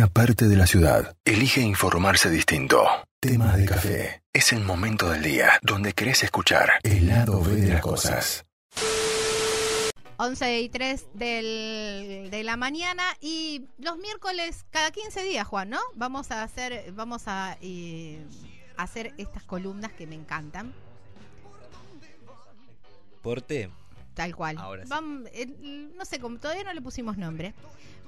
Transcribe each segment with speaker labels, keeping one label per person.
Speaker 1: una parte de la ciudad elige informarse distinto. Tema de café. Es el momento del día donde querés escuchar el lado B de las cosas.
Speaker 2: 11 y 3 del, de la mañana y los miércoles cada 15 días, Juan, ¿no? Vamos a hacer, vamos a eh, hacer estas columnas que me encantan.
Speaker 3: Porte.
Speaker 2: Tal cual.
Speaker 3: Ahora sí.
Speaker 2: Vam- eh, no sé, como todavía no le pusimos nombre.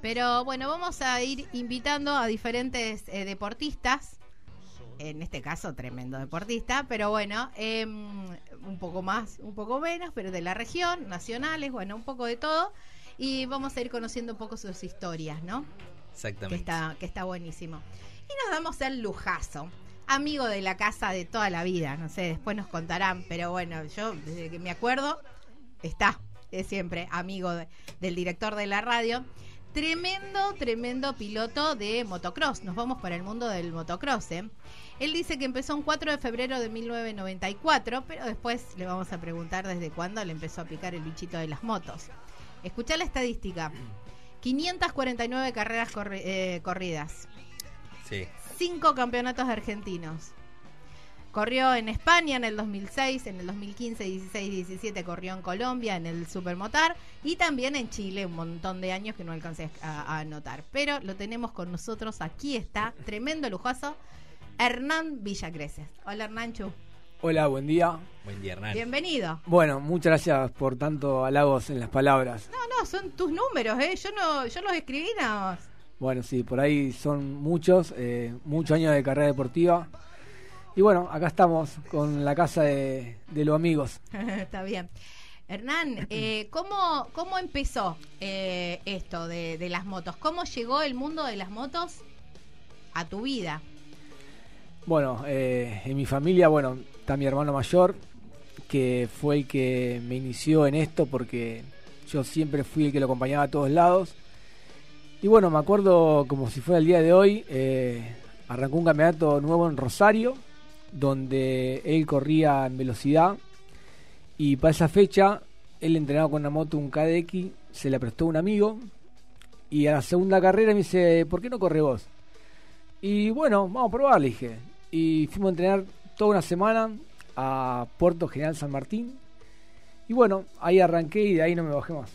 Speaker 2: Pero bueno, vamos a ir invitando a diferentes eh, deportistas. En este caso, tremendo deportista. Pero bueno, em, un poco más, un poco menos, pero de la región, nacionales, bueno, un poco de todo. Y vamos a ir conociendo un poco sus historias, ¿no? que
Speaker 3: Exactamente.
Speaker 2: está, que está buenísimo. Y nos damos el lujazo. Amigo de la casa de toda la vida, no sé, después nos contarán, pero bueno, yo desde que me acuerdo, está, es siempre amigo de- del director de la radio. Tremendo, tremendo piloto de motocross. Nos vamos para el mundo del motocross. ¿eh? Él dice que empezó un 4 de febrero de 1994, pero después le vamos a preguntar desde cuándo le empezó a picar el bichito de las motos. Escuchá la estadística. 549 carreras corri- eh, corridas,
Speaker 3: Sí.
Speaker 2: 5 campeonatos argentinos. Corrió en España en el 2006, en el 2015, 16, 17 corrió en Colombia en el Supermotar y también en Chile un montón de años que no alcancé a, a anotar. Pero lo tenemos con nosotros, aquí está, tremendo lujoso, Hernán Villacreces. Hola Hernán Chu,
Speaker 4: Hola, buen día.
Speaker 3: Buen día, Hernán.
Speaker 2: bienvenido.
Speaker 4: Bueno, muchas gracias por tanto halagos en las palabras.
Speaker 2: No, no, son tus números, ¿eh? Yo, no, yo los escribí nada más.
Speaker 4: Bueno, sí, por ahí son muchos, eh, muchos años de carrera deportiva. Y bueno, acá estamos con la casa de, de los amigos.
Speaker 2: Está bien. Hernán, eh, ¿cómo, ¿cómo empezó eh, esto de, de las motos? ¿Cómo llegó el mundo de las motos a tu vida?
Speaker 4: Bueno, eh, en mi familia, bueno, está mi hermano mayor, que fue el que me inició en esto porque yo siempre fui el que lo acompañaba a todos lados. Y bueno, me acuerdo como si fuera el día de hoy, eh, arrancó un campeonato nuevo en Rosario, donde él corría en velocidad. Y para esa fecha, él entrenaba con una moto, un KDX, se la prestó un amigo. Y a la segunda carrera me dice, ¿por qué no corre vos? Y bueno, vamos a probar, le dije. Y fuimos a entrenar toda una semana a Puerto General San Martín. Y bueno, ahí arranqué y de ahí no me bajé más.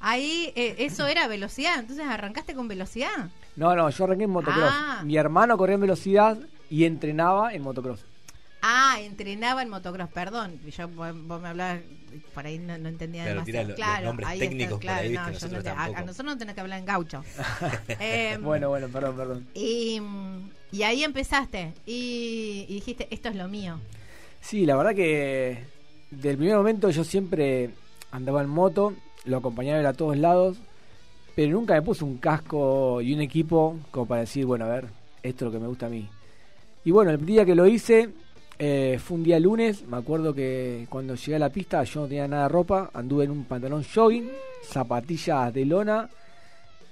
Speaker 2: Ahí, eh, eso era velocidad, entonces arrancaste con velocidad.
Speaker 4: No, no, yo arranqué en motocross.
Speaker 2: Ah.
Speaker 4: Mi hermano corría en velocidad y entrenaba en motocross.
Speaker 2: Ah, entrenaba en motocross, perdón. Yo, vos, vos me hablabas, por ahí no, no entendía
Speaker 3: Claro,
Speaker 2: demasiado.
Speaker 3: tirá lo- los
Speaker 2: claro,
Speaker 3: nombres
Speaker 2: ahí
Speaker 3: técnicos
Speaker 2: claro,
Speaker 3: ahí,
Speaker 2: no,
Speaker 3: viste,
Speaker 2: yo no
Speaker 3: nosotros
Speaker 2: te- a, nosotros no tenés que hablar en gaucho. Em,
Speaker 4: Bueno, bueno, perdón, perdón.
Speaker 2: Y, y ahí empezaste y, y dijiste, esto es lo mío.
Speaker 4: Sí, la verdad que del primer momento yo siempre andaba en moto, lo acompañaba a todos lados, pero nunca me puse un casco y un equipo como para decir, bueno, a ver, esto es lo que me gusta a mí. Y bueno, el día que lo hice eh, fue un día lunes, me acuerdo que cuando llegué a la pista yo no tenía nada de ropa, anduve en un pantalón jogging, zapatillas de lona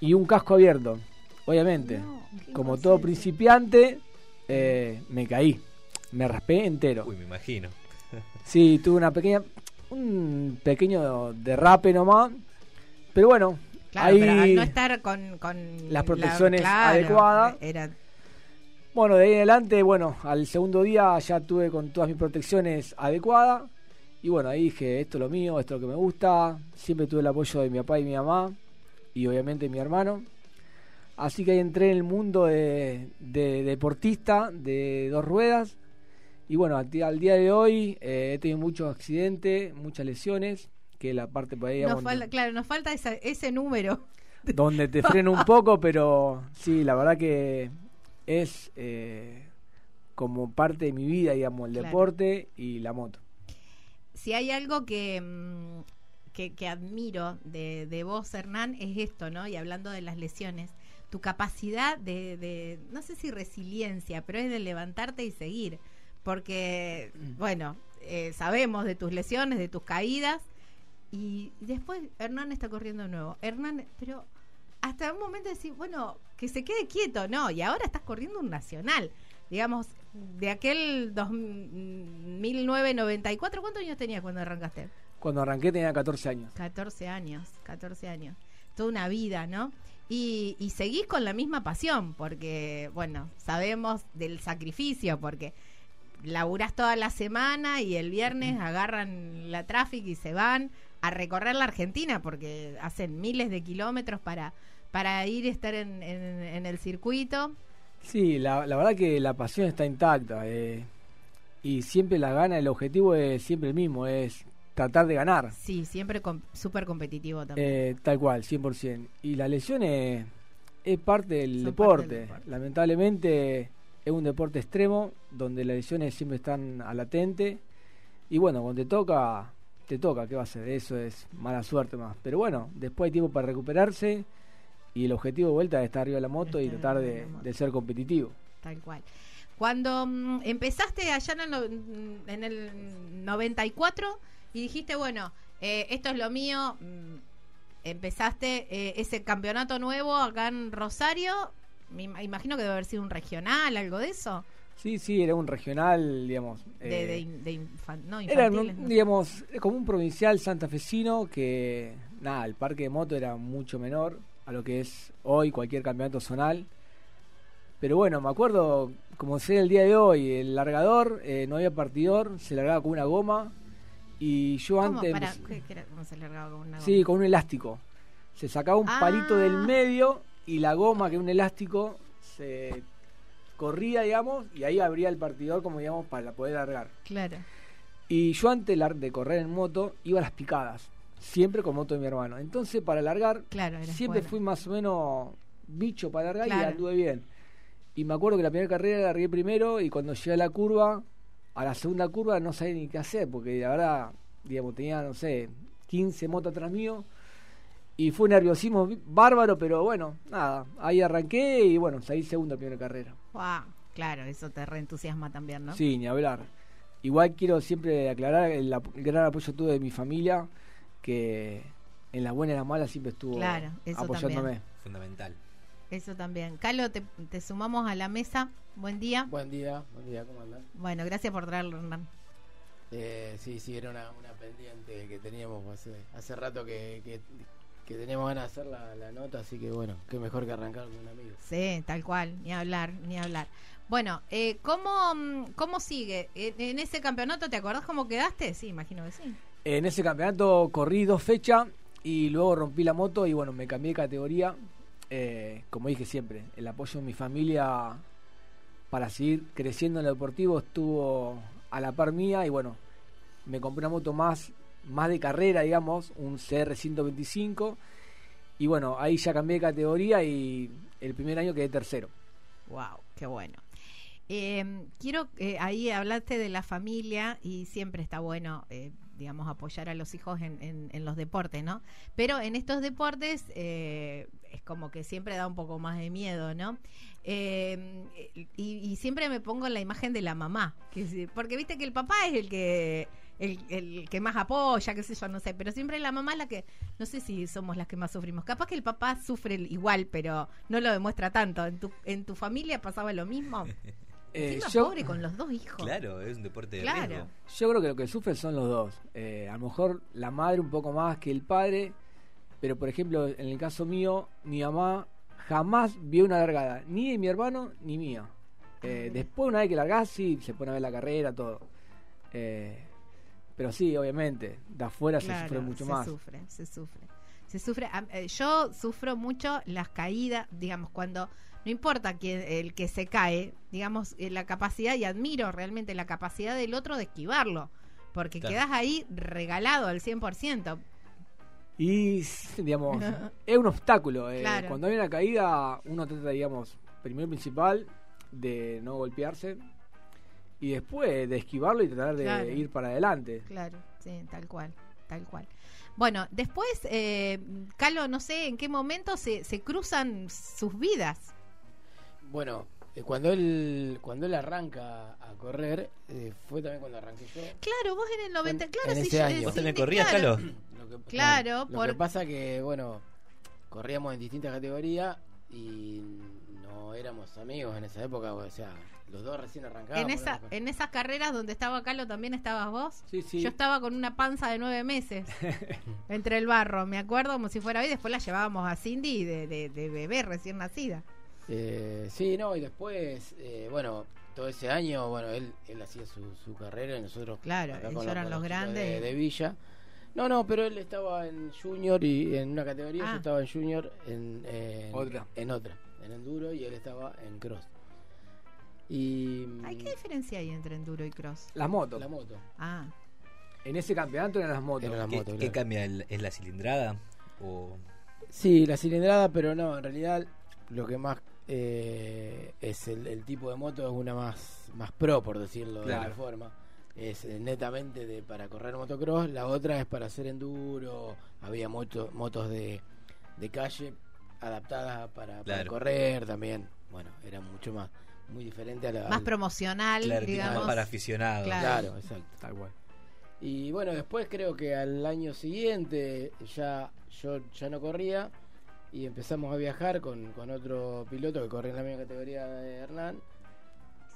Speaker 4: y un casco abierto, obviamente.
Speaker 2: No,
Speaker 4: Como todo principiante, eh, me caí, me raspé entero.
Speaker 3: Uy, me imagino.
Speaker 4: Sí, tuve una pequeña, un pequeño derrape nomás, pero bueno,
Speaker 2: Claro,
Speaker 4: ahí,
Speaker 2: pero al no estar con, con
Speaker 4: Las
Speaker 2: la-
Speaker 4: protecciones
Speaker 2: claro,
Speaker 4: adecuadas.
Speaker 2: Era,
Speaker 4: bueno, de ahí en adelante, bueno, al segundo día ya tuve con todas mis protecciones adecuadas, y bueno, ahí dije, esto es lo mío, esto es lo que me gusta, siempre tuve el apoyo de mi papá y mi mamá, y obviamente mi hermano, así que ahí entré en el mundo de, de deportista de dos ruedas, y bueno, al día, al día de hoy eh, he tenido muchos accidentes, muchas lesiones, que la parte por ahí
Speaker 2: nos falta, claro, nos falta esa- ese número.
Speaker 4: donde te freno un poco, pero sí, la verdad que es eh, como parte de mi vida, digamos, el
Speaker 2: Claro.
Speaker 4: deporte y la moto.
Speaker 2: Si hay algo que, mm, que, que admiro de, de vos, Hernán, es esto, ¿no? Y hablando de las lesiones, tu capacidad de, de, no sé si resiliencia, pero es de levantarte y seguir. Porque, bueno, eh, sabemos de tus lesiones, de tus caídas, y después Hernán está corriendo de nuevo. Hernán, pero hasta un momento decís, bueno, que se quede quieto, no, y ahora estás corriendo un nacional. Digamos, de aquel 2009-94, ¿cuántos años tenías cuando arrancaste?
Speaker 4: Cuando arranqué tenía 14 años.
Speaker 2: 14 años, 14 años. Toda una vida, ¿no? y, y seguís con la misma pasión, porque, bueno, sabemos del sacrificio, porque laburás toda la semana y el viernes agarran la tráfico y se van a recorrer la Argentina, porque hacen miles de kilómetros para, para ir y estar en, en, el circuito.
Speaker 4: Sí, la, la, verdad que la pasión está intacta. Eh, y siempre la gana, el objetivo es siempre el mismo, es tratar de ganar.
Speaker 2: Sí, siempre súper competitivo también.
Speaker 4: Eh, tal cual, 100%. Y la lesión es, parte, del deporte. Lamentablemente es un deporte extremo donde las lesiones siempre están a latente. Y bueno, cuando te toca, te toca, ¿qué va a ser? Eso es mala suerte más. Pero bueno, después hay tiempo para recuperarse y el objetivo de vuelta es estar arriba de la moto y tratar de, de ser competitivo.
Speaker 2: Tal cual. Cuando mm, empezaste allá en el, en el 94 y dijiste, bueno, eh, esto es lo mío, mm, empezaste eh, ese campeonato nuevo acá en Rosario, me imagino que debe haber sido un regional, algo de eso.
Speaker 4: Sí, sí, era un regional, digamos.
Speaker 2: de, eh, no,
Speaker 4: era, digamos, como un provincial santafesino que, nada, el parque de moto era mucho menor a lo que es hoy cualquier campeonato zonal. Pero bueno, me acuerdo, como sea el día de hoy, el largador, eh, no había partidor, se largaba con una goma. Y yo antes.
Speaker 2: ¿Cómo se largaba con una goma?
Speaker 4: Sí, con un elástico. Se sacaba un palito del ah. medio y la goma, que es un elástico, se corría, digamos, y ahí abría el partidor, como digamos, para poder largar.
Speaker 2: Claro.
Speaker 4: Y yo antes de correr en moto, iba a las picadas. Siempre con moto de mi hermano. Entonces, para largar, siempre fui más o menos bicho para largar y anduve bien. Y me acuerdo que la primera carrera la largué primero y cuando llegué a la curva, a la segunda curva no sabía ni qué hacer, porque la verdad, digamos, tenía, no sé, 15 motos atrás mío. Y fue nerviosismo bárbaro, pero bueno, nada, ahí arranqué y bueno, salí segundo en primera carrera.
Speaker 2: Wow, claro, eso te reentusiasma también, ¿no?
Speaker 4: Sí, ni hablar. Igual quiero siempre aclarar el, gran apoyo tuve de mi familia, que en las buenas y las malas siempre estuvo claro, apoyándome.
Speaker 3: Fundamental.
Speaker 2: Eso también. Carlos, te, sumamos a la mesa. Buen día.
Speaker 5: Buen día, buen día, ¿cómo andan?
Speaker 2: Bueno, gracias por traerlo, Hernán.
Speaker 5: Eh, sí, sí, era una, pendiente que teníamos hace, hace rato que, que, teníamos ganas de hacer la, nota, así que bueno, qué mejor que arrancar con un amigo.
Speaker 2: Sí, tal cual, ni hablar, ni hablar. Bueno, eh, ¿cómo, ¿cómo sigue? ¿En, ese campeonato te acordás cómo quedaste? Sí, imagino que sí.
Speaker 4: En ese campeonato corrí dos fechas y luego rompí la moto y bueno, me cambié de categoría eh, como dije siempre, el apoyo de mi familia para seguir creciendo en lo deportivo estuvo a la par mía y bueno, me compré una moto más, más de carrera, digamos, un CR 125 y bueno, ahí ya cambié de categoría y el primer año quedé tercero.
Speaker 2: Wow, qué bueno. Eh, quiero, eh, ahí hablaste de la familia y siempre está bueno eh, digamos, apoyar a los hijos en, en, los deportes, ¿no? Pero en estos deportes eh, es como que siempre da un poco más de miedo, ¿no? Eh, y, siempre me pongo en la imagen de la mamá, que, porque viste que el papá es el que el, el, que más apoya, qué sé yo, no sé, pero siempre la mamá es la que, no sé si somos las que más sufrimos. Capaz que el papá sufre igual, pero no lo demuestra tanto. ¿En tu, en tu familia pasaba lo mismo? Eh, yo, pobre con los dos hijos.
Speaker 3: Claro, es un deporte de claro.
Speaker 4: Yo creo que lo que sufren son los dos. Eh, a lo mejor la madre un poco más que el padre, pero por ejemplo, en el caso mío, mi mamá jamás vio una largada, ni de mi hermano ni mía. Eh, ah. después, una vez que largás, sí, se pone a ver la carrera, todo. pero sí, obviamente, de afuera se sufre mucho más.
Speaker 2: Se sufre, se sufre. Se sufre. yo sufro mucho las caídas, digamos, cuando no importa quién, el que se cae, digamos, eh, la capacidad, y admiro realmente la capacidad del otro de esquivarlo, porque quedas ahí regalado al 100%.
Speaker 4: Y, digamos, es un obstáculo. Eh. Cuando hay una caída, uno trata, digamos, primero principal, de no golpearse, y después de esquivarlo y tratar de ir para adelante.
Speaker 2: Claro, sí, tal cual, tal cual. Bueno, después, eh, Calo, no sé en qué momento se, se cruzan sus vidas.
Speaker 5: Bueno, eh, cuando él cuando él arranca a correr, eh, fue también cuando arranqué yo.
Speaker 2: Claro, vos en el 90, claro,
Speaker 5: en ese año.
Speaker 3: ¿Vos también corrías, claro.
Speaker 2: claro,
Speaker 5: lo que pasa que, bueno, corríamos en distintas categorías y no éramos amigos en esa época, o sea, los dos recién arrancábamos.
Speaker 2: En, esa, en esas carreras donde estaba Carlos también estabas vos.
Speaker 4: Sí, sí.
Speaker 2: Yo estaba con una panza de nueve meses entre el barro, me acuerdo como si fuera hoy. Después la llevábamos a Cindy de, de, de bebé recién nacida.
Speaker 5: Eh, sí, no, y después, eh, bueno, todo ese año, bueno, él, él hacía su, su carrera y nosotros.
Speaker 2: Claro, ellos eran los grandes.
Speaker 5: De, de Villa. No, no, pero él estaba en Junior y en una categoría,
Speaker 2: Ah.
Speaker 5: yo estaba en Junior en, en
Speaker 4: Otra.
Speaker 5: En otra, en Enduro y él estaba en Cross. Y.
Speaker 2: Ay, ¿qué diferencia hay entre enduro y cross?
Speaker 4: Las motos.
Speaker 5: La moto.
Speaker 2: Ah,
Speaker 4: En ese campeonato eran las motos.
Speaker 5: Era la
Speaker 3: ¿Qué,
Speaker 5: moto,
Speaker 3: qué
Speaker 5: claro.
Speaker 3: cambia? ¿Es la cilindrada? ¿O
Speaker 5: Sí, la cilindrada, pero no, en realidad lo que más eh, es el, el tipo de moto es una más, más pro, por decirlo de alguna forma. Es eh, netamente de, para correr motocross, la otra es para hacer enduro, había moto, motos de, de calle adaptadas para, para correr también. Bueno, era mucho más, muy diferente a la...
Speaker 2: más
Speaker 5: al-
Speaker 2: promocional,
Speaker 3: claro,
Speaker 2: digamos.
Speaker 3: más para aficionados?
Speaker 2: Claro.
Speaker 5: Claro, exacto.
Speaker 4: Tal cual.
Speaker 5: Y bueno, después creo que al año siguiente ya yo ya no corría y empezamos a viajar con, con otro piloto que corría en la misma categoría de Hernán.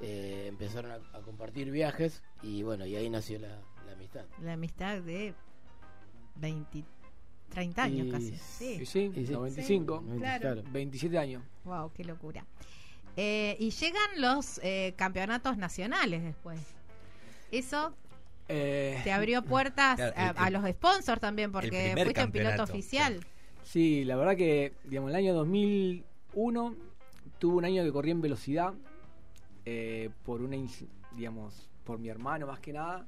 Speaker 5: Eh, empezaron a, a compartir viajes y bueno, y ahí nació la, la amistad.
Speaker 2: La amistad de 20, 30 años
Speaker 5: Y-
Speaker 2: casi.
Speaker 4: Y
Speaker 2: Sí.
Speaker 4: sí,
Speaker 5: Y sí.
Speaker 4: 95,
Speaker 5: Sí,
Speaker 2: claro.
Speaker 4: 27 años.
Speaker 2: Wow, qué locura. Eh, y llegan los eh, campeonatos nacionales después. Eso
Speaker 4: Eh,
Speaker 2: te abrió puertas
Speaker 3: Claro,
Speaker 2: a,
Speaker 3: el-
Speaker 2: a los sponsors también, porque fuiste un piloto oficial.
Speaker 4: Sí, la verdad que, digamos, el año 2001 tuve un año que corrí en velocidad eh, por una, digamos, por mi hermano más que nada,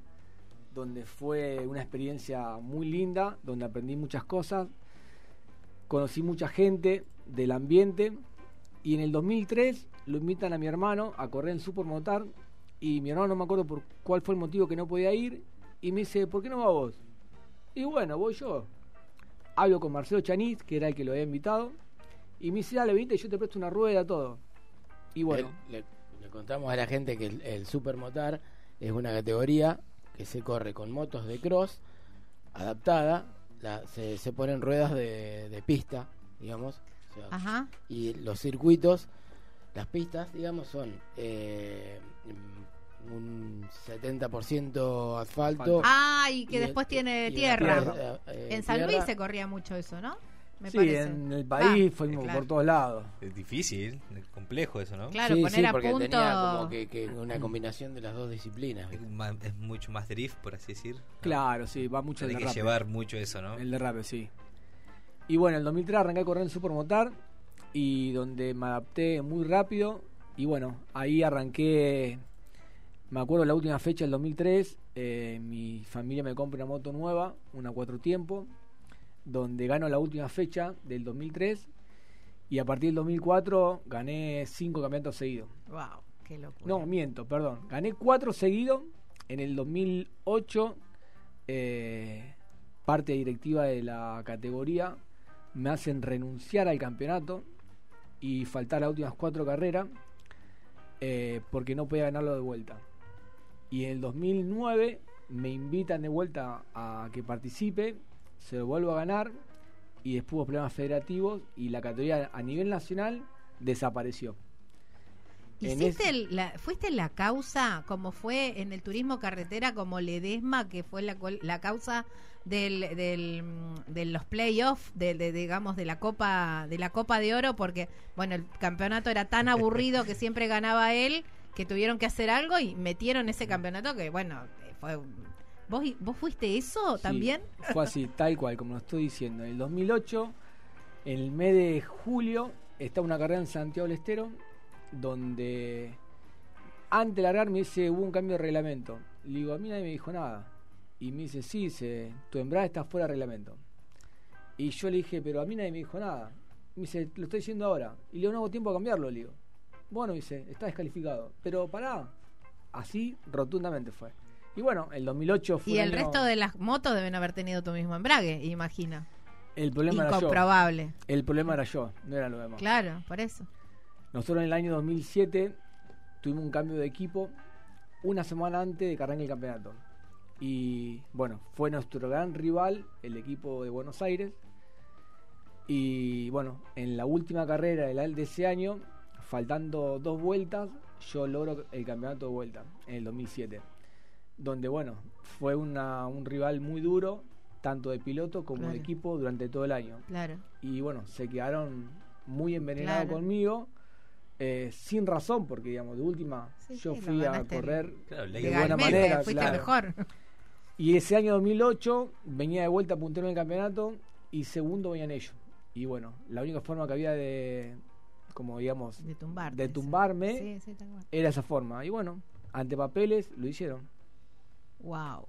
Speaker 4: donde fue una experiencia muy linda, donde aprendí muchas cosas, conocí mucha gente del ambiente y en el 2003 lo invitan a mi hermano a correr en Supermotar y mi hermano no me acuerdo por cuál fue el motivo que no podía ir y me dice, ¿por qué no va vos? Y bueno, voy yo hablo con Marcelo Chanit, que era el que lo había invitado, y me dice, dale, vente, yo te presto una rueda, todo. Y bueno,
Speaker 5: Le, le- le contamos a la gente que el, el Supermotar es una categoría que se corre con motos de cross adaptada, la- se, se ponen ruedas de, de pista, digamos. o sea,
Speaker 2: Ajá.
Speaker 5: y los circuitos, las pistas, digamos, son eh, un 70% asfalto.
Speaker 2: Ah, y que
Speaker 5: y-
Speaker 2: después tiene tierra.
Speaker 5: tierra, eh,
Speaker 2: En San
Speaker 5: tierra.
Speaker 2: Luis se corría mucho eso, ¿no? Me
Speaker 4: sí,
Speaker 2: parece.
Speaker 4: en el país
Speaker 2: Va,
Speaker 4: fuimos
Speaker 2: claro.
Speaker 4: por todos lados.
Speaker 3: Es difícil, es complejo eso, ¿no?
Speaker 2: Claro,
Speaker 5: Sí,
Speaker 2: poner
Speaker 5: sí,
Speaker 2: a
Speaker 5: porque
Speaker 2: punto.
Speaker 5: tenía como que, que una combinación de las dos disciplinas.
Speaker 3: Es, mucho más drift, por así decir. ¿no?
Speaker 4: Claro, sí, va mucho el
Speaker 3: Hay que
Speaker 4: derrape.
Speaker 3: llevar mucho eso, ¿no?
Speaker 4: El derrape, sí. Y bueno, en el 2003 arranqué a correr en Supermotar, y donde me adapté muy rápido, y bueno, ahí arranqué, me acuerdo la última fecha, el 2003, eh, mi familia me compra una moto nueva, una cuatro tiempo, donde gano la última fecha del 2003, y a partir del 2004 gané cinco campeonatos seguidos.
Speaker 2: Wow, qué locura.
Speaker 4: No, miento, perdón. Gané cuatro seguidos. En el 2008, eh, parte directiva de la categoría me hacen renunciar al campeonato y faltar las últimas cuatro carreras eh, porque no podía ganarlo de vuelta. Y en el 2009 me invitan de vuelta a que participe, se lo vuelvo a ganar y después hubo problemas federativos y la categoría a nivel nacional desapareció.
Speaker 2: ¿Hiciste
Speaker 4: ese-
Speaker 2: el- la, ¿Fuiste la causa, como fue en el turismo carretera, como Ledesma, que fue la, la causa del, del, de los playoffs, de, de- digamos, de la Copa de la Copa de Oro? Porque, bueno, el campeonato era tan aburrido que siempre ganaba él, que tuvieron que hacer algo y metieron ese campeonato que, bueno, fue... ¿Vos, ¿Vos fuiste eso
Speaker 4: Sí,
Speaker 2: también?
Speaker 4: Fue así, tal cual, como lo estoy diciendo. En el 2008, en el mes de julio, estaba una carrera en Santiago del Estero, donde antes de largar me dice, hubo un cambio de reglamento. Le digo, a mí nadie me dijo nada. Y me dice, sí, se, tu embrague está fuera de reglamento. Y yo le dije, pero a mí nadie me dijo nada. Me dice, lo estoy diciendo ahora. Y le digo, no hago tiempo a cambiarlo, le digo. Bueno, dice, está descalificado. Pero pará, así rotundamente fue. Y bueno, el 2008 fue
Speaker 2: Y el
Speaker 4: año-
Speaker 2: resto de las motos deben haber tenido tu mismo embrague, imagina.
Speaker 4: El problema era yo.
Speaker 2: Incomprobable.
Speaker 4: El problema era yo, no era lo demás.
Speaker 2: Claro, por eso.
Speaker 4: Nosotros en el año 2007 tuvimos un cambio de equipo una semana antes de que arranque el campeonato. Y bueno, fue nuestro gran rival, el equipo de Buenos Aires. Y bueno, en la última carrera del- de ese año faltando dos vueltas, yo logro el campeonato de vuelta en el 2007. Donde, bueno, fue una, un rival muy duro, tanto de piloto como
Speaker 2: Claro.
Speaker 4: de equipo, durante todo el año.
Speaker 2: Claro.
Speaker 4: Y bueno, se quedaron muy envenenados
Speaker 2: Claro.
Speaker 4: conmigo, eh, sin razón, porque, digamos, de última,
Speaker 2: Sí,
Speaker 4: yo
Speaker 2: sí,
Speaker 4: fui a correr
Speaker 3: Claro,
Speaker 4: de buena manera,
Speaker 2: fuiste
Speaker 4: claro.
Speaker 2: mejor.
Speaker 4: Y ese año 2008 venía de vuelta puntero en el campeonato y segundo venían ellos. Y bueno, la única forma que había de, como digamos,
Speaker 2: De tumbarte.
Speaker 4: de
Speaker 2: sí.
Speaker 4: tumbarme
Speaker 2: Sí, sí,
Speaker 4: era esa forma. Y bueno, ante papeles lo hicieron.
Speaker 2: Wow.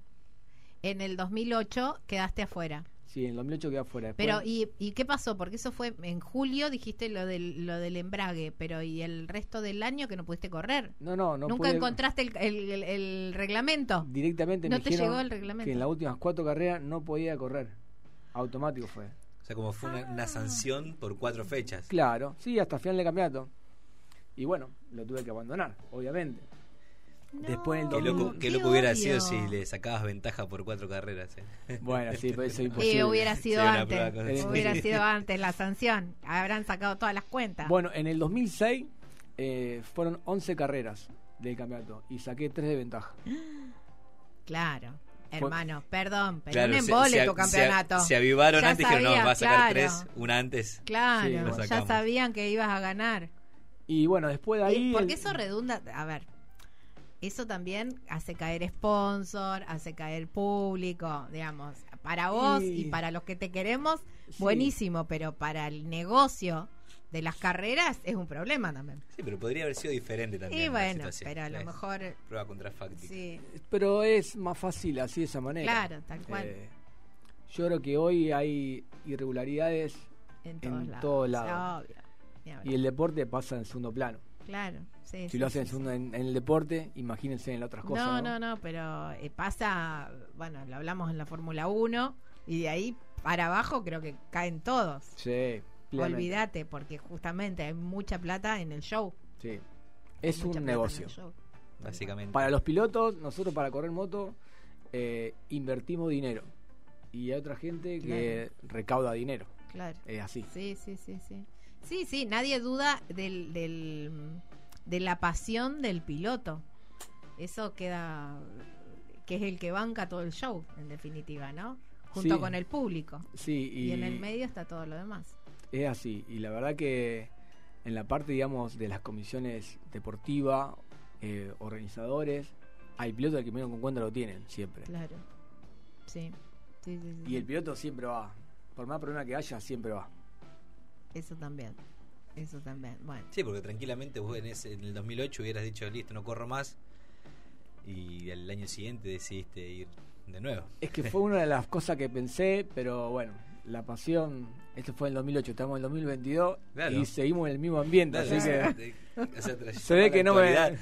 Speaker 2: En el 2008 quedaste afuera.
Speaker 4: Sí, en el 2008 quedé afuera. Después-
Speaker 2: Pero, ¿y, ¿y qué pasó? Porque eso fue en julio, dijiste lo del, lo del embrague, pero ¿y el resto del año que no pudiste correr?
Speaker 4: no, no, no
Speaker 2: ¿Nunca
Speaker 4: pude-
Speaker 2: encontraste el, el- el- el reglamento?
Speaker 4: Directamente
Speaker 2: ¿No
Speaker 4: me
Speaker 2: te llegó el reglamento?
Speaker 4: que en las últimas cuatro carreras no podía correr. Automático fue.
Speaker 3: O sea, como fue una,
Speaker 2: Ah.
Speaker 3: una sanción por cuatro fechas.
Speaker 4: Claro, sí, hasta final del campeonato. Y bueno, lo tuve que abandonar, obviamente. Después el
Speaker 3: Qué loco, qué
Speaker 2: qué
Speaker 3: loco hubiera sido si le sacabas ventaja por cuatro carreras. eh.
Speaker 4: Bueno, sí, pero eso es
Speaker 2: Eh,
Speaker 4: imposible.
Speaker 2: hubiera sido
Speaker 3: Sí,
Speaker 2: antes.
Speaker 3: con
Speaker 4: eso.
Speaker 2: Hubiera sido antes la sanción. Habrán sacado todas las cuentas.
Speaker 4: Bueno, en el 2006 eh, fueron 11 carreras del campeonato y saqué 3 de ventaja.
Speaker 2: Claro. Hermano, perdón, pero
Speaker 3: Claro,
Speaker 2: un embole
Speaker 3: se,
Speaker 2: tu campeonato.
Speaker 3: Se, avivaron
Speaker 2: Ya
Speaker 3: antes que no, va a sacar
Speaker 2: claro.
Speaker 3: tres, una antes.
Speaker 2: Claro,
Speaker 4: Sí,
Speaker 2: ya sabían que ibas a ganar.
Speaker 4: Y bueno, después de ahí...
Speaker 2: Porque
Speaker 4: el-
Speaker 2: eso redunda, a ver, eso también hace caer sponsor, hace caer público, digamos, para vos y,
Speaker 4: Y-
Speaker 2: para los que te queremos,
Speaker 4: Sí.
Speaker 2: buenísimo, pero para el negocio de las carreras es un problema también.
Speaker 3: Sí, pero podría haber sido diferente también.
Speaker 2: Y
Speaker 3: la
Speaker 2: bueno,
Speaker 3: situación.
Speaker 2: pero a lo mejor,
Speaker 3: Prueba contrafáctica.
Speaker 2: sí,
Speaker 4: Pero es más fácil así de esa manera.
Speaker 2: claro, tal cual,
Speaker 4: Eh, yo creo que hoy hay irregularidades
Speaker 2: en todos
Speaker 4: en
Speaker 2: lados.
Speaker 4: todos lados.
Speaker 2: Obvio, ni hablar.
Speaker 4: y el deporte pasa en segundo plano.
Speaker 2: Claro, sí.
Speaker 4: Si
Speaker 2: sí,
Speaker 4: lo hacen
Speaker 2: sí,
Speaker 4: en, segundo-
Speaker 2: sí.
Speaker 4: en, en el deporte, imagínense en las otras cosas.
Speaker 2: No,
Speaker 4: No,
Speaker 2: no, no, pero eh, pasa, bueno, lo hablamos en la Fórmula 1 y de ahí para abajo creo que caen todos.
Speaker 4: Sí, plenamente.
Speaker 2: Olvídate, porque justamente hay mucha plata en el show.
Speaker 4: Sí. Es un negocio.
Speaker 3: Básicamente.
Speaker 4: Para los pilotos, nosotros para correr moto eh, invertimos dinero. Y hay otra gente que recauda dinero.
Speaker 2: Claro.
Speaker 4: Es así.
Speaker 2: Sí, sí, sí, sí. Sí, sí, nadie duda del, del, de la pasión del piloto. Eso queda, que es el que banca todo el show, en definitiva, ¿no? Junto
Speaker 4: Sí.
Speaker 2: con el público.
Speaker 4: Sí, y,
Speaker 2: Y en el medio está todo lo demás.
Speaker 4: Es así. Y la verdad que en la parte, digamos, de las comisiones deportivas, eh, organizadores, hay pilotos que menos con cuenta lo tienen, siempre.
Speaker 2: Claro. Sí. Sí, sí, sí,
Speaker 4: Y el piloto siempre va. Por más problema que haya, siempre va.
Speaker 2: Eso también. Eso también. Bueno.
Speaker 3: Sí, porque tranquilamente vos en, ese, en el 2008 hubieras dicho, listo, no corro más. Y el año siguiente decidiste ir de nuevo.
Speaker 4: Es que fue una de las cosas que pensé, pero bueno, la pasión, esto fue en el 2008, estamos en el 2022
Speaker 3: Claro.
Speaker 4: y seguimos en el mismo ambiente,
Speaker 3: Claro,
Speaker 4: así que
Speaker 3: de- o sea, tra-
Speaker 4: se ve que no me-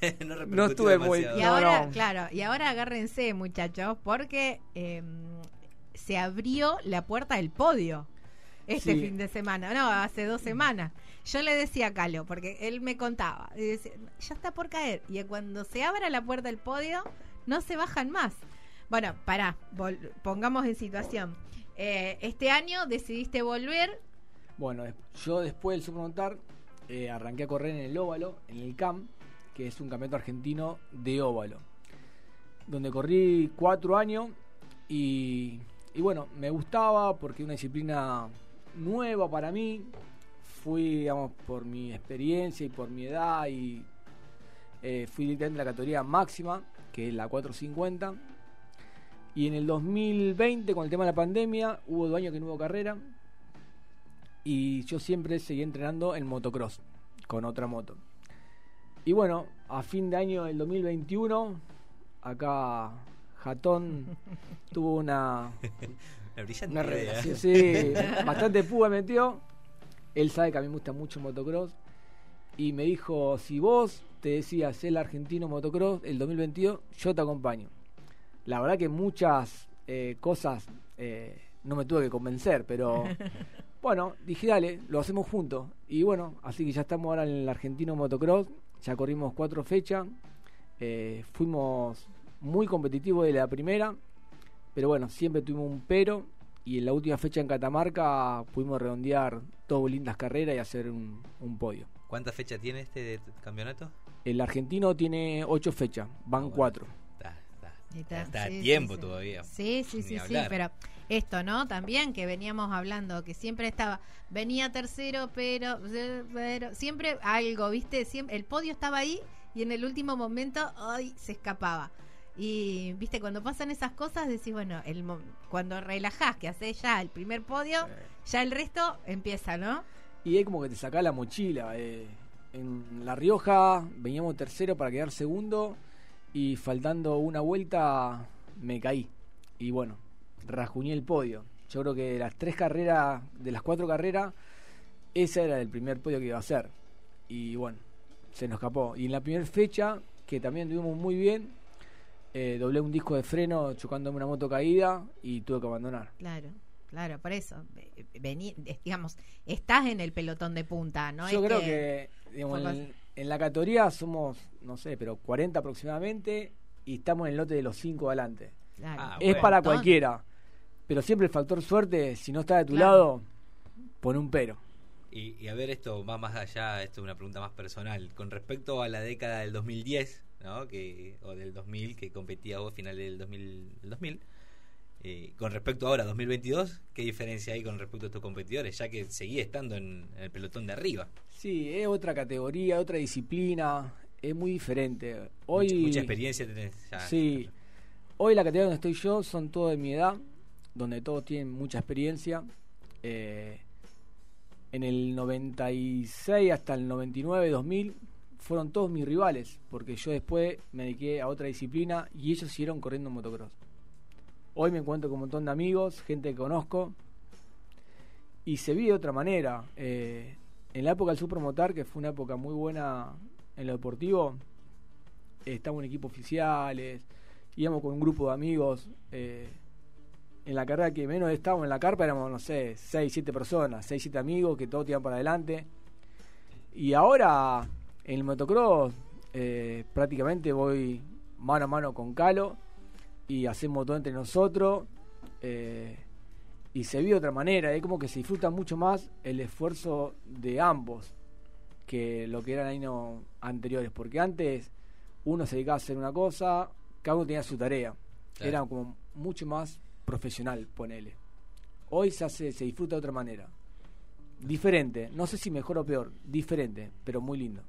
Speaker 3: no,
Speaker 4: no estuve muy-.
Speaker 2: Y
Speaker 4: No,
Speaker 2: ahora,
Speaker 4: no.
Speaker 2: claro, y ahora agárrense, muchachos, porque eh, se abrió la puerta del podio este
Speaker 4: Sí.
Speaker 2: fin de semana. No, hace dos semanas. Yo le decía a Calo, porque él me contaba, y decía, ya está por caer. Y cuando se abra la puerta del podio, no se bajan más. Bueno, pará, pongamos en situación. Eh, este año decidiste volver.
Speaker 4: Bueno, yo después del Supermontar eh, arranqué a correr en el óvalo, en el CAM, que es un campeonato argentino de óvalo, donde corrí cuatro años y, y bueno, me gustaba porque es una disciplina nueva para mí. Fui, digamos, por mi experiencia y por mi edad y eh, fui directamente a la categoría máxima, que es la 450. Y en el 2020, con el tema de la pandemia, hubo dos años que no hubo carrera. Y yo siempre seguí entrenando en motocross, con otra moto. Y bueno, a fin de año del 2021, acá Jatón tuvo una,
Speaker 3: Una brillante
Speaker 4: una
Speaker 3: idea.
Speaker 4: revelación, sí, bastante púa metió. Él sabe que a mí me gusta mucho el motocross. Y me dijo, si vos te decías el argentino motocross el 2022, yo te acompaño. La verdad que muchas eh, cosas eh, no me tuve que convencer, pero bueno, dije, dale, lo hacemos juntos. Y bueno, así que ya estamos ahora en el argentino motocross, ya corrimos cuatro fechas, eh, fuimos muy competitivos de la primera, pero bueno, siempre tuvimos un pero y en la última fecha en Catamarca pudimos redondear dos lindas carreras y hacer un, un podio.
Speaker 3: ¿Cuántas fechas tiene este campeonato?
Speaker 4: El argentino tiene ocho fechas, van
Speaker 3: Ah, bueno.
Speaker 4: cuatro.
Speaker 3: Está, está, a tiempo
Speaker 2: sí.
Speaker 3: todavía.
Speaker 2: Sí, sí,
Speaker 3: Ni
Speaker 2: sí, sí, pero esto, ¿no? También que veníamos hablando, que siempre estaba, venía tercero, pero, pero siempre algo, ¿viste? Siempre, el podio estaba ahí y en el último momento, ay, se escapaba. Y, ¿viste? Cuando pasan esas cosas, decís, bueno, el, mo- cuando relajás, que haces ya el primer podio, ya el resto empieza, ¿no?
Speaker 4: Y es como que te saca la mochila. eh. En La Rioja veníamos tercero para quedar segundo y faltando una vuelta me caí. Y bueno, rajuñé el podio. Yo creo que de las tres carreras, de las cuatro carreras, esa era el primer podio que iba a hacer. Y bueno, se nos escapó. Y en la primera fecha, que también tuvimos muy bien, eh, doblé un disco de freno chocándome una moto caída y tuve que abandonar.
Speaker 2: Claro, claro, por eso. Ve- Vení, digamos, estás en el pelotón de punta, ¿no?
Speaker 4: Yo
Speaker 2: es
Speaker 4: creo que, digamos, en, la categoría somos, no sé, pero 40 aproximadamente y estamos en el lote de los 5 adelante.
Speaker 2: Claro.
Speaker 3: Ah,
Speaker 4: es
Speaker 3: bueno.
Speaker 4: para cualquiera, pero siempre el factor suerte, si no está de tu
Speaker 2: Claro.
Speaker 4: lado, pone un pero.
Speaker 3: Y, y a ver, esto va más allá, esto es una pregunta más personal. Con respecto a la década del 2010, ¿no? que, o del 2000, que competía vos final del 2000, del 2000 eh, con respecto ahora, 2022, ¿qué diferencia hay con respecto a estos competidores? Ya que seguía estando en, en el pelotón de arriba.
Speaker 4: Sí, es otra categoría, otra disciplina, es muy diferente. Hoy,
Speaker 3: mucha, mucha experiencia tenés ya.
Speaker 4: Sí, hoy la categoría donde estoy yo son todos de mi edad, donde todos tienen mucha experiencia. Eh, en el 96 hasta el 99, 2000 fueron todos mis rivales, porque yo después me dediqué a otra disciplina y ellos siguieron corriendo en motocross. Hoy me encuentro con un montón de amigos, gente que conozco, y se vive de otra manera. Eh, en la época del Supermotar, que fue una época muy buena en lo deportivo, estábamos en equipos oficiales, íbamos con un grupo de amigos. eh, en la carrera que menos estábamos en la carpa éramos, no sé, 6, 7 personas, 6, 7 amigos que todos tiran para adelante. Y ahora en el motocross eh, prácticamente voy mano a mano con Calo y hacemos todo entre nosotros. eh, y se vive de otra manera, es como que se disfruta mucho más el esfuerzo de ambos que lo que eran años anteriores, porque antes uno se dedicaba a hacer una cosa, cada uno tenía su tarea,
Speaker 3: Claro.
Speaker 4: era como mucho más profesional, ponele. Hoy se hace, se disfruta de otra manera, diferente, no sé si mejor o peor, diferente, pero muy lindo.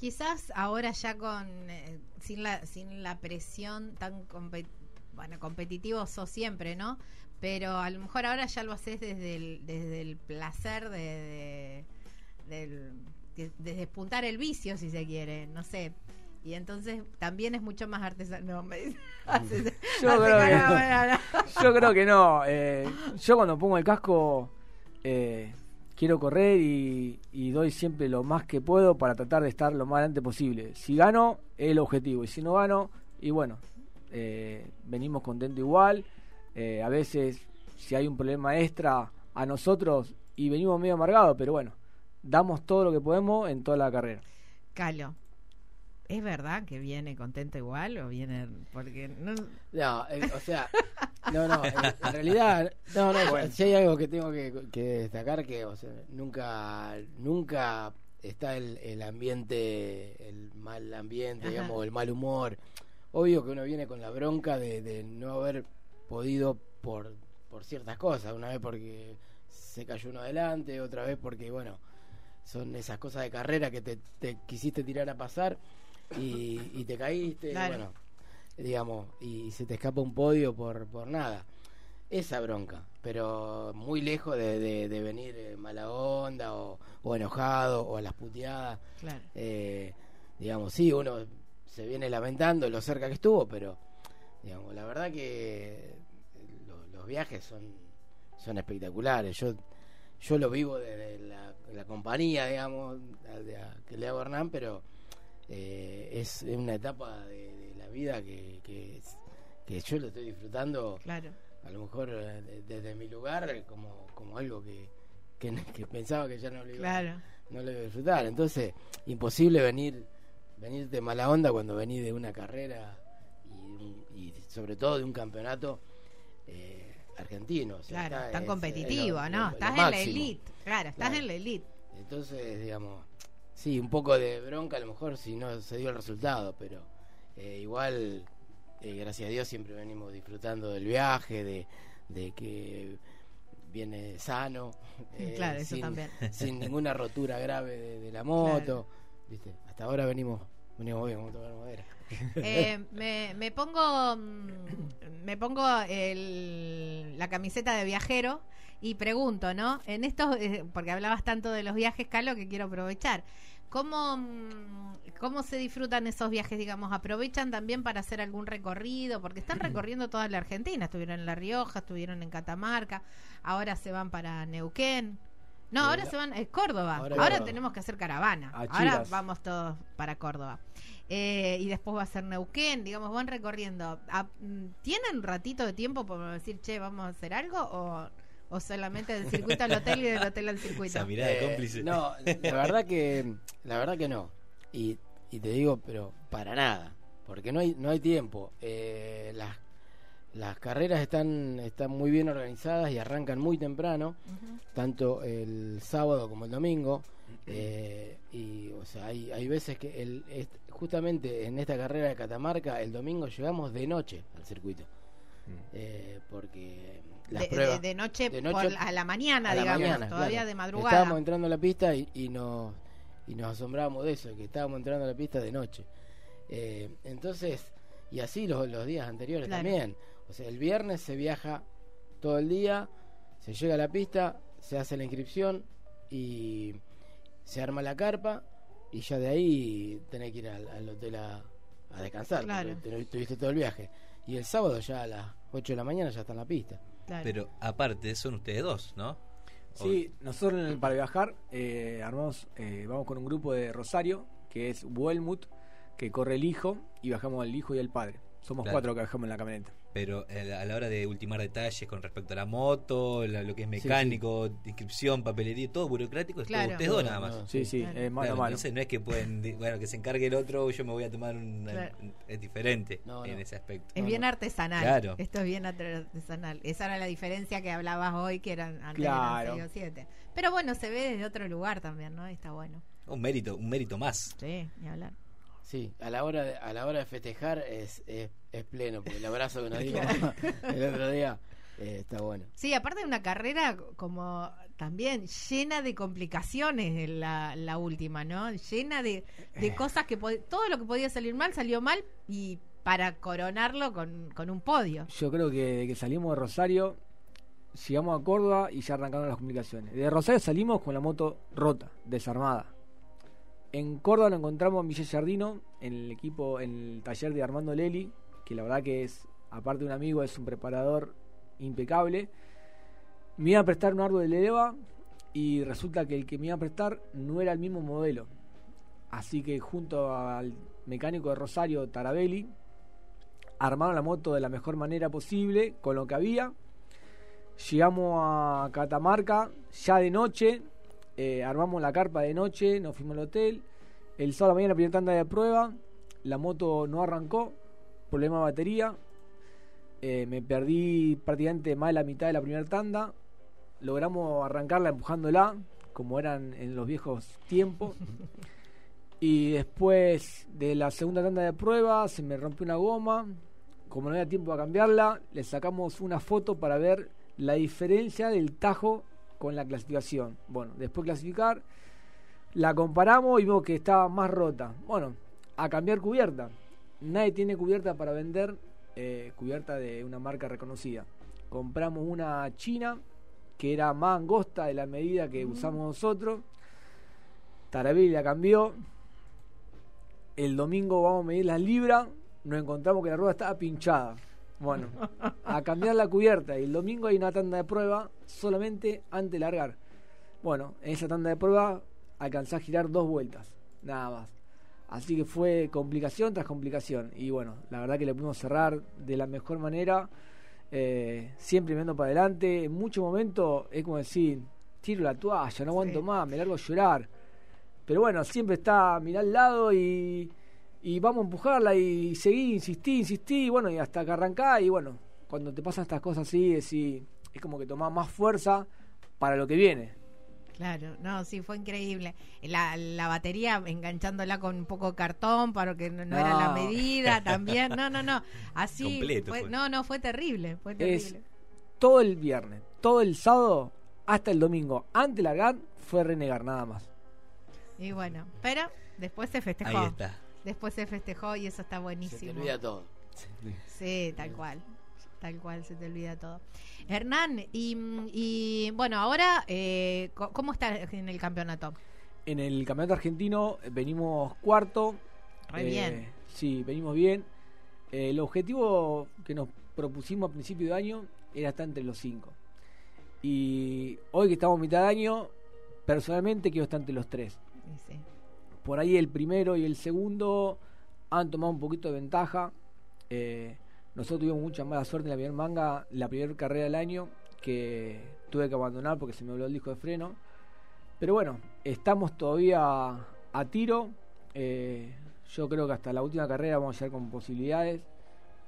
Speaker 2: Quizás ahora ya con eh, sin la sin la presión tan compe- bueno competitivo sos siempre, ¿no? Pero a lo mejor ahora ya lo haces desde el desde el placer de, de- del de, de despuntar el vicio si se quiere, no sé. Y entonces también es mucho más artesanal. No, me dice- hace-
Speaker 4: Yo
Speaker 2: hace
Speaker 4: creo
Speaker 2: cara,
Speaker 4: no. Yo creo que no. eh, yo cuando pongo el casco eh, quiero correr y, y doy siempre lo más que puedo para tratar de estar lo más adelante posible. Si gano, es el objetivo. Y si no gano, y bueno, eh, venimos contentos igual. Eh, a veces, si hay un problema extra a nosotros y venimos medio amargados, pero bueno, damos todo lo que podemos en toda la carrera.
Speaker 2: Calo. ¿Es verdad que viene contento igual o viene porque no
Speaker 5: No, eh, o sea, no, no, en, en realidad, no, no, si hay algo que tengo que, que destacar que, o sea, nunca, nunca está el, el ambiente, el mal ambiente,
Speaker 2: Ajá.
Speaker 5: digamos, el mal humor. Obvio que uno viene con la bronca de, de no haber podido por, por ciertas cosas, una vez porque se cayó uno adelante, otra vez porque, bueno, son esas cosas de carrera que te, te quisiste tirar a pasar y, y te caíste, y bueno, digamos, y se te escapa un podio por, por nada. Esa bronca, pero muy lejos de, de- de venir eh, mala onda o, o enojado o a las puteadas.
Speaker 2: claro.
Speaker 5: Eh, digamos, sí, uno se viene lamentando lo cerca que estuvo, pero digamos, la verdad que lo- los viajes son, son espectaculares. Yo yo lo vivo desde la, la compañía, digamos, a- de- a- que le hago a Hernán, pero eh, es una etapa de, vida que, que, yo lo estoy disfrutando
Speaker 2: Claro.
Speaker 5: a lo mejor eh, de- desde mi lugar como, como algo que, que, que pensaba que ya no lo iba
Speaker 2: Claro.
Speaker 5: no lo iba a disfrutar entonces imposible venir venir de mala onda cuando venís de una carrera y, sobre todo de un campeonato eh, argentino o sea,
Speaker 2: Claro, tan
Speaker 5: es-
Speaker 2: competitivo,
Speaker 5: es lo-
Speaker 2: ¿no?
Speaker 5: lo- lo
Speaker 2: Estás en la elite. Claro, estás
Speaker 5: Claro.
Speaker 2: en la elite.
Speaker 5: entonces digamos Sí, un poco de bronca a lo mejor si no se dio el resultado, pero eh, igual, eh, gracias a Dios, siempre venimos disfrutando del viaje, de, de que viene sano. eh,
Speaker 2: Claro, eso
Speaker 5: sin,
Speaker 2: también.
Speaker 5: Sin ninguna rotura grave de, de la moto. ¿viste? Hasta ahora venimos, venimos bien, vamos a tocar madera.
Speaker 2: Eh, me, me pongo mm, me pongo el- la camiseta de viajero y pregunto, ¿no? En estos, eh, porque hablabas tanto de los viajes, Calo, que quiero aprovechar. ¿Cómo, mm, ¿Cómo se disfrutan esos viajes, digamos? ¿Aprovechan también para hacer algún recorrido? Porque están recorriendo toda la Argentina. Estuvieron en La Rioja, estuvieron en Catamarca, ahora se van para Neuquén. No,
Speaker 5: Eh,
Speaker 2: ahora se van, es Córdoba.
Speaker 5: ahora
Speaker 2: tenemos que hacer caravana.
Speaker 4: A
Speaker 2: Ahora vamos todos para Córdoba. Eh, y después va a ser Neuquén, digamos, van recorriendo. Ah, mm, ¿Tienen un ratito de tiempo para decir, che, vamos a hacer algo? ¿O, o solamente del circuito al hotel y del hotel al circuito?
Speaker 3: Esa mirada
Speaker 5: Eh,
Speaker 3: cómplice.
Speaker 5: No, la verdad que la verdad que no. Y, y te digo, pero para nada, porque no hay no hay tiempo. Eh, las las carreras están están muy bien organizadas y arrancan muy temprano, tanto el sábado como el domingo. Eh, y o sea, hay, hay veces que el, est- justamente en esta carrera de Catamarca el domingo llegamos de noche al circuito. Eh, porque
Speaker 2: de,
Speaker 5: pruebas
Speaker 2: de- de noche,
Speaker 5: de noche
Speaker 2: por- a la mañana,
Speaker 5: a la
Speaker 2: digamos,
Speaker 5: mañana,
Speaker 2: todavía
Speaker 5: claro.
Speaker 2: de madrugada.
Speaker 5: Estábamos entrando a la pista y, y nos, y nos asombrábamos de eso, que estábamos entrando a la pista de noche. Eh, entonces, y así los, los días anteriores
Speaker 2: Claro.
Speaker 5: también. O sea, el viernes se viaja todo el día, se llega a la pista, se hace la inscripción y se arma la carpa y ya de ahí tenés que ir al, al hotel a, a descansar.
Speaker 2: Claro.
Speaker 5: tuviste todo el viaje. Y el sábado ya a las 8 de la mañana ya está en la pista.
Speaker 2: Claro.
Speaker 3: Pero aparte, son ustedes dos, ¿no?
Speaker 4: Sí, nosotros en el- para viajar eh, armamos, eh, vamos con un grupo de Rosario, que es Buelmut, que corre el hijo, y bajamos al hijo y al padre. Somos
Speaker 3: Claro.
Speaker 4: cuatro que bajamos en la camioneta.
Speaker 3: Pero eh, a la hora de ultimar detalles con respecto a la moto, la- lo que es
Speaker 5: Sí,
Speaker 3: mecánico, inscripción, papelería, todo burocrático, es todo
Speaker 2: Claro.
Speaker 3: ustedes dos
Speaker 5: No,
Speaker 3: nada más.
Speaker 5: no,
Speaker 4: Sí, sí,
Speaker 2: Claro.
Speaker 4: eh, mano
Speaker 3: Claro,
Speaker 4: a mano.
Speaker 3: entonces no es que pueden, bueno, que se encargue el otro, yo me voy a tomar un...
Speaker 2: Claro.
Speaker 3: Es diferente
Speaker 5: No,
Speaker 3: en ese aspecto.
Speaker 2: Es
Speaker 5: No,
Speaker 2: bien
Speaker 5: no.
Speaker 2: artesanal.
Speaker 3: Claro.
Speaker 2: Esto es bien artesanal. Esa era la diferencia que hablabas hoy, que eran antes
Speaker 4: Claro.
Speaker 2: eran seis o siete. Pero bueno, se ve desde otro lugar también, ¿no? Está bueno.
Speaker 3: Un mérito, un mérito más.
Speaker 2: Sí, ni hablar.
Speaker 5: Sí, a la hora de, a la hora de festejar es, es, es pleno, porque el abrazo que nos dimos el otro día eh, está bueno.
Speaker 2: Sí, aparte de una carrera como también llena de complicaciones la, la última, ¿no? Llena de, de cosas que todo lo que podía salir mal salió mal y para coronarlo con, con un podio.
Speaker 4: Yo creo que de que salimos de Rosario, llegamos a Córdoba y ya arrancaron las comunicaciones. De Rosario salimos con la moto rota, desarmada. En Córdoba lo encontramos en Villa Jardino, en el equipo, en el taller de Armando Leli, que la verdad que es, aparte de un amigo, es un preparador impecable. Me iba a prestar un árbol de leva y resulta que el que me iba a prestar no era el mismo modelo. Así que junto al mecánico de Rosario, Tarabelli, armaron la moto de la mejor manera posible con lo que había. Llegamos a Catamarca ya de noche, eh, armamos la carpa de noche, nos fuimos al hotel. El sábado a la mañana, la primera tanda de prueba, la moto no arrancó, problema de batería. Eh, me perdí prácticamente más de la mitad de la primera tanda. Logramos arrancarla empujándola, como eran en los viejos tiempos. Y después de la segunda tanda de prueba se me rompió una goma. Como no había tiempo a cambiarla, le sacamos una foto para ver la diferencia del tajo con la clasificación. Bueno, después de clasificar, la comparamos y vimos que estaba más rota. Bueno, a cambiar cubierta. Nadie tiene cubierta para vender, eh, cubierta de una marca reconocida. Compramos una china que era más angosta de la medida que usamos nosotros. Tarabelli la cambió. El domingo vamos a medir las libras. Nos encontramos que la rueda estaba pinchada. Bueno, a cambiar la cubierta. Y el domingo hay una tanda de prueba solamente antes de largar. Bueno, en esa tanda de prueba alcancé a girar dos vueltas, nada más. Así que fue complicación tras complicación. Y bueno, la verdad que le pudimos cerrar de la mejor manera. eh, siempre mirando para adelante. En muchos momentos es como decir, tiro la toalla, no aguanto
Speaker 2: Sí.
Speaker 4: más, me largo a llorar. Pero bueno, siempre está mirar al lado y, y vamos a empujarla y seguí, insistí, insistí, y bueno, y hasta que arrancá y bueno, cuando te pasan estas cosas así, decís, es como que tomás más fuerza para lo que viene.
Speaker 2: Claro, no, sí, fue increíble. La, la batería enganchándola con un poco de cartón para que no, no era la medida también. No, no, no. Así.
Speaker 3: Completo
Speaker 2: fue-
Speaker 3: fue.
Speaker 2: No, no, fue terrible. Fue
Speaker 4: Es todo el viernes, todo el sábado, hasta el domingo, antes de largar, fue renegar nada más.
Speaker 2: Y bueno, pero después se festejó.
Speaker 3: Ahí está.
Speaker 2: Después se festejó y eso está
Speaker 5: Se te
Speaker 2: buenísimo.
Speaker 5: olvida todo.
Speaker 2: Sí, tal cual. Tal cual, se te olvida todo. Hernán, y, y, bueno, ahora, eh, ¿cómo está en el campeonato?
Speaker 4: En el campeonato argentino eh, venimos cuarto.
Speaker 2: Re
Speaker 4: Eh,
Speaker 2: bien.
Speaker 4: Sí, venimos bien. Eh, el objetivo que nos propusimos a principio de año era estar entre los cinco. Y hoy que estamos a mitad de año, personalmente quiero estar entre los tres.
Speaker 2: Sí, sí.
Speaker 4: Por ahí el primero y el segundo han tomado un poquito de ventaja. Eh, nosotros tuvimos mucha mala suerte en la primera manga, la primera carrera del año, que tuve que abandonar porque se me voló el disco de freno. Pero bueno, estamos todavía a tiro. Eh, yo creo que hasta la última carrera vamos a llegar con posibilidades.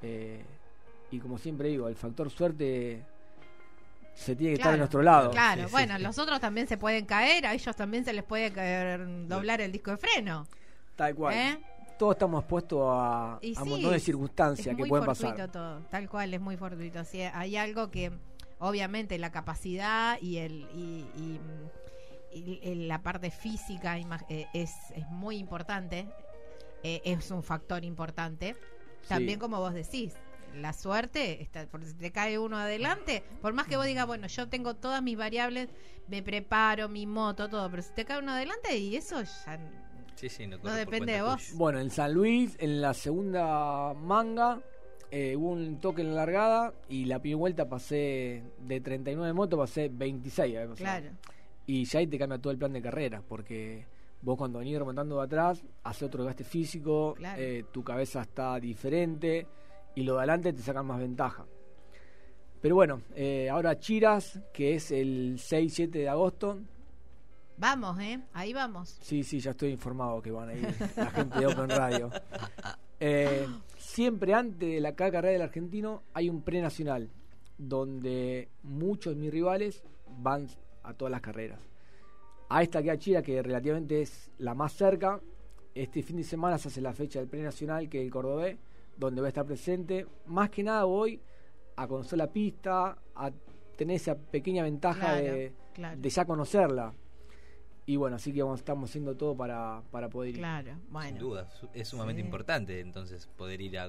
Speaker 4: Eh, y como siempre digo, el factor suerte se tiene que estar a nuestro lado.
Speaker 2: Claro,
Speaker 3: Sí,
Speaker 2: bueno,
Speaker 3: sí.
Speaker 2: los otros también se pueden caer, a ellos también se les puede caer, doblar el disco de freno.
Speaker 4: Tal cual.
Speaker 2: ¿eh?
Speaker 4: Todos estamos expuestos a,
Speaker 2: Y
Speaker 4: a un
Speaker 2: sí,
Speaker 4: montón de circunstancias
Speaker 2: Es
Speaker 4: que
Speaker 2: muy
Speaker 4: pueden
Speaker 2: fortuito
Speaker 4: pasar.
Speaker 2: todo, tal cual, es muy fortuito. Sí, hay algo que, obviamente, la capacidad y el y, y, y- y la parte física eh, es, es muy importante, eh, es un factor importante. También,
Speaker 4: Sí.
Speaker 2: como vos decís, la suerte, está, porque si te cae uno adelante, por más que vos digas, bueno, yo tengo todas mis variables, me preparo, mi moto, todo, pero si te cae uno adelante, y eso ya.
Speaker 3: Sí, sí, no, por
Speaker 2: depende de vos.
Speaker 3: tuya.
Speaker 4: Bueno, en San Luis, en la segunda manga, eh, hubo un toque en la largada y la primera vuelta pasé de 39 motos, pasé 26. había pasado.
Speaker 2: Claro.
Speaker 4: Y ya ahí te cambia todo el plan de carrera, porque vos cuando venís remontando de atrás, hace otro gaste físico,
Speaker 2: Claro.
Speaker 4: eh, tu cabeza está diferente y lo de adelante te sacan más ventaja. Pero bueno, eh, ahora Chiras, que es el 6-7 de agosto.
Speaker 2: Vamos, ¿eh? Ahí vamos.
Speaker 4: Sí, sí, ya estoy informado que van a ir la gente de Open Radio. Eh, siempre antes de la carrera del argentino hay un pre-nacional donde muchos de mis rivales van a todas las carreras. A esta que a Chira, que relativamente es la más cerca, este fin de semana se hace la fecha del pre-nacional, que es el Cordobés, donde voy a estar presente. Más que nada voy a conocer la pista, a tener esa pequeña ventaja
Speaker 2: Claro,
Speaker 4: de,
Speaker 2: claro.
Speaker 4: de ya conocerla. Y bueno, así que vamos, estamos haciendo todo para, para poder ir.
Speaker 2: Claro, bueno.
Speaker 3: Sin duda, es sumamente
Speaker 2: Sí.
Speaker 3: importante entonces poder ir a,